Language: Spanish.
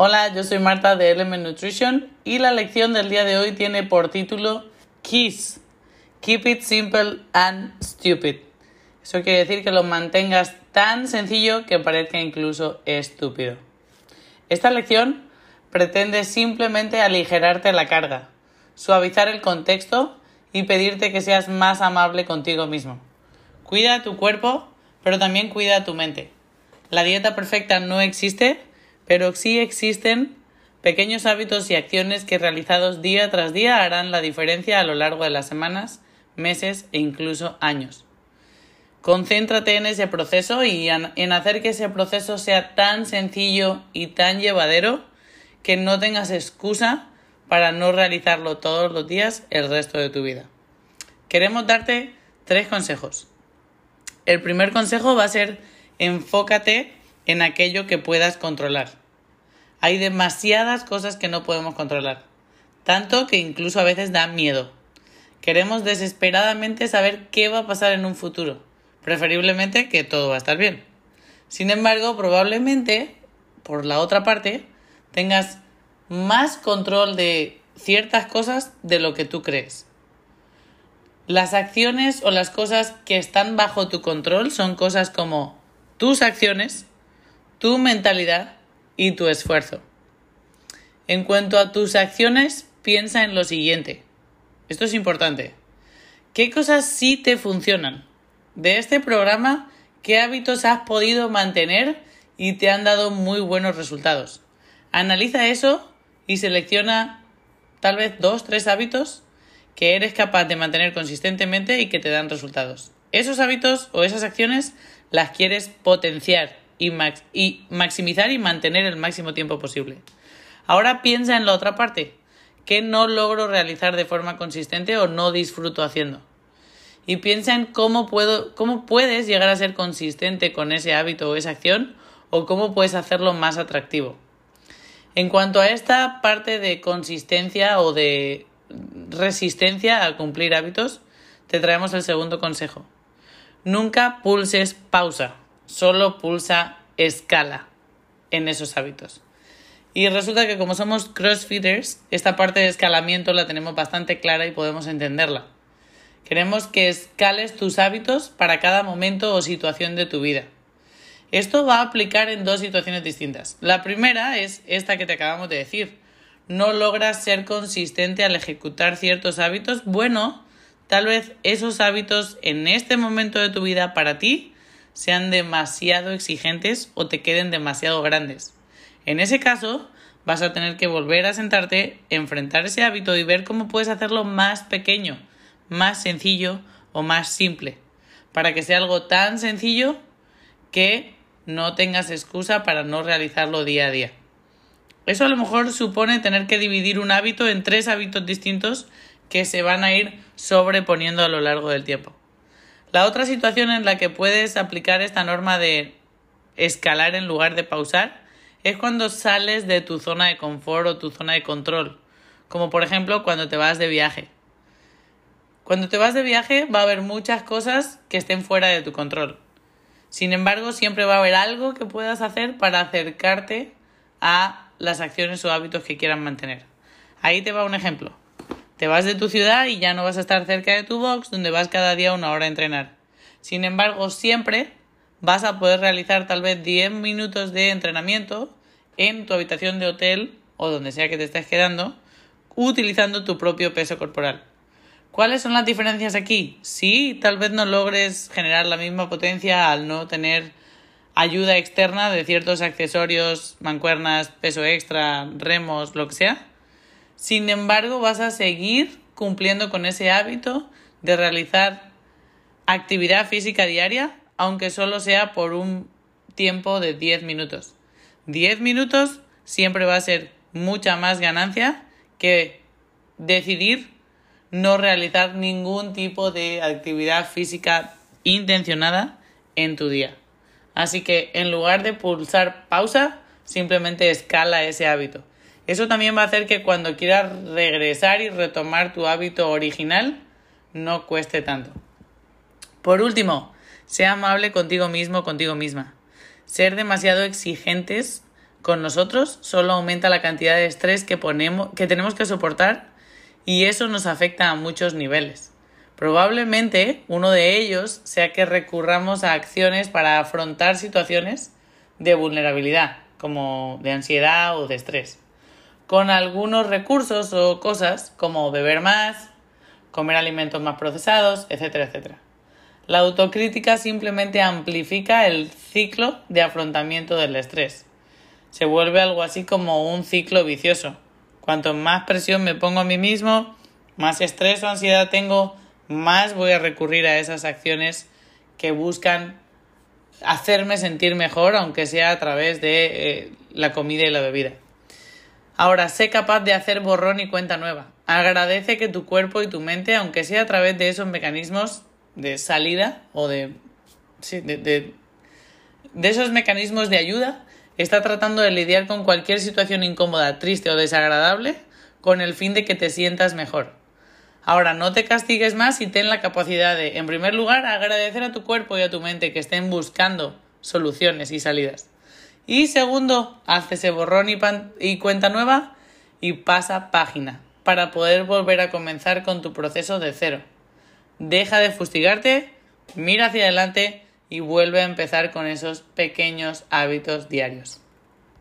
Hola, yo soy Marta de Element Nutrition y la lección del día de hoy tiene por título KISS. Keep it simple and stupid. Eso quiere decir que lo mantengas tan sencillo que parezca incluso estúpido. Esta lección pretende simplemente aligerarte la carga, suavizar el contexto y pedirte que seas más amable contigo mismo. Cuida tu cuerpo, pero también cuida tu mente. La dieta perfecta no existe, pero sí existen pequeños hábitos y acciones que realizados día tras día harán la diferencia a lo largo de las semanas, meses e incluso años. Concéntrate en ese proceso y en hacer que ese proceso sea tan sencillo y tan llevadero que no tengas excusa para no realizarlo todos los días el resto de tu vida. Queremos darte tres consejos. El primer consejo va a ser enfócate en aquello que puedas controlar. Hay demasiadas cosas que no podemos controlar, tanto que incluso a veces da miedo. Queremos desesperadamente saber qué va a pasar en un futuro, preferiblemente que todo va a estar bien. Sin embargo, probablemente, por la otra parte, tengas más control de ciertas cosas de lo que tú crees. Las acciones o las cosas que están bajo tu control son cosas como tus acciones, tu mentalidad y tu esfuerzo. En cuanto a tus acciones, piensa en lo siguiente. Esto es importante. ¿Qué cosas sí te funcionan? De este programa, ¿qué hábitos has podido mantener y te han dado muy buenos resultados? Analiza eso y selecciona tal vez dos, tres hábitos que eres capaz de mantener consistentemente y que te dan resultados. Esos hábitos o esas acciones las quieres potenciar y, y maximizar y mantener el máximo tiempo posible. Ahora piensa en la otra parte. ¿Qué no logro realizar de forma consistente o no disfruto haciendo? Y piensa en cómo, puedo, cómo puedes llegar a ser consistente con ese hábito o esa acción o cómo puedes hacerlo más atractivo. En cuanto a esta parte de consistencia o de resistencia a cumplir hábitos, te traemos el segundo consejo. Nunca pulses pausa, solo pulsa escala en esos hábitos. Y resulta que como somos crossfitters, esta parte de escalamiento la tenemos bastante clara y podemos entenderla. Queremos que escales tus hábitos para cada momento o situación de tu vida. Esto va a aplicar en dos situaciones distintas. La primera es esta que te acabamos de decir. No logras ser consistente al ejecutar ciertos hábitos. Bueno, tal vez esos hábitos en este momento de tu vida para ti sean demasiado exigentes o te queden demasiado grandes. En ese caso, vas a tener que volver a sentarte, enfrentar ese hábito y ver cómo puedes hacerlo más pequeño, más sencillo o más simple, para que sea algo tan sencillo que no tengas excusa para no realizarlo día a día. Eso a lo mejor supone tener que dividir un hábito en tres hábitos distintos que se van a ir sobreponiendo a lo largo del tiempo. La otra situación en la que puedes aplicar esta norma de escalar en lugar de pausar es cuando sales de tu zona de confort o tu zona de control, como por ejemplo cuando te vas de viaje. Cuando te vas de viaje va a haber muchas cosas que estén fuera de tu control. Sin embargo, siempre va a haber algo que puedas hacer para acercarte a las acciones o hábitos que quieras mantener. Ahí te va un ejemplo. Te vas de tu ciudad y ya no vas a estar cerca de tu box donde vas cada día una hora a entrenar. Sin embargo, siempre vas a poder realizar tal vez 10 minutos de entrenamiento en tu habitación de hotel o donde sea que te estés quedando utilizando tu propio peso corporal. ¿Cuáles son las diferencias aquí? Sí, tal vez no logres generar la misma potencia al no tener ayuda externa de ciertos accesorios, mancuernas, peso extra, remos, lo que sea. Sin embargo, vas a seguir cumpliendo con ese hábito de realizar actividad física diaria, aunque solo sea por un tiempo de 10 minutos. 10 minutos siempre va a ser mucha más ganancia que decidir no realizar ningún tipo de actividad física intencionada en tu día. Así que en lugar de pulsar pausa, simplemente escala ese hábito. Eso también va a hacer que cuando quieras regresar y retomar tu hábito original, no cueste tanto. Por último, sea amable contigo mismo, contigo misma. Ser demasiado exigentes con nosotros solo aumenta la cantidad de estrés que, ponemos, que tenemos que soportar y eso nos afecta a muchos niveles. Probablemente uno de ellos sea que recurramos a acciones para afrontar situaciones de vulnerabilidad, como de ansiedad o de estrés, con algunos recursos o cosas como beber más, comer alimentos más procesados, etcétera, etcétera. La autocrítica simplemente amplifica el ciclo de afrontamiento del estrés. Se vuelve algo así como un ciclo vicioso. Cuanto más presión me pongo a mí mismo, más estrés o ansiedad tengo, más voy a recurrir a esas acciones que buscan hacerme sentir mejor, aunque sea a través de eh, la comida y la bebida. Ahora, sé capaz de hacer borrón y cuenta nueva. Agradece que tu cuerpo y tu mente, aunque sea a través de esos mecanismos de salida o de, sí, de, de, de esos mecanismos de ayuda, está tratando de lidiar con cualquier situación incómoda, triste o desagradable con el fin de que te sientas mejor. Ahora, no te castigues más y ten la capacidad de, en primer lugar, agradecer a tu cuerpo y a tu mente que estén buscando soluciones y salidas. Y segundo, haz ese borrón y, y cuenta nueva y pasa página para poder volver a comenzar con tu proceso de cero. Deja de fustigarte, mira hacia adelante y vuelve a empezar con esos pequeños hábitos diarios.